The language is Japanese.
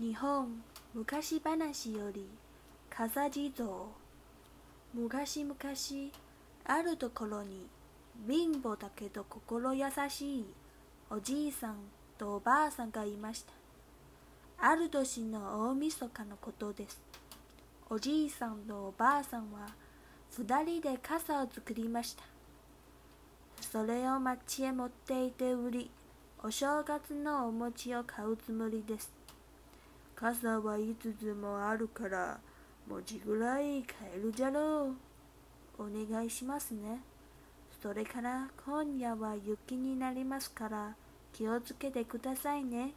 日本昔話より笠地蔵昔々あるところに貧乏だけど心優しいおじいさんとおばあさんがいましたある年の大晦日のことですおじいさんとおばあさんは二人で傘を作りましたそれを町へ持っていて売りお正月のお餅を買うつもりです傘はいつつもあるから文字ぐらい買えるじゃろうお願いしますねそれから今夜は雪になりますから気をつけてくださいね。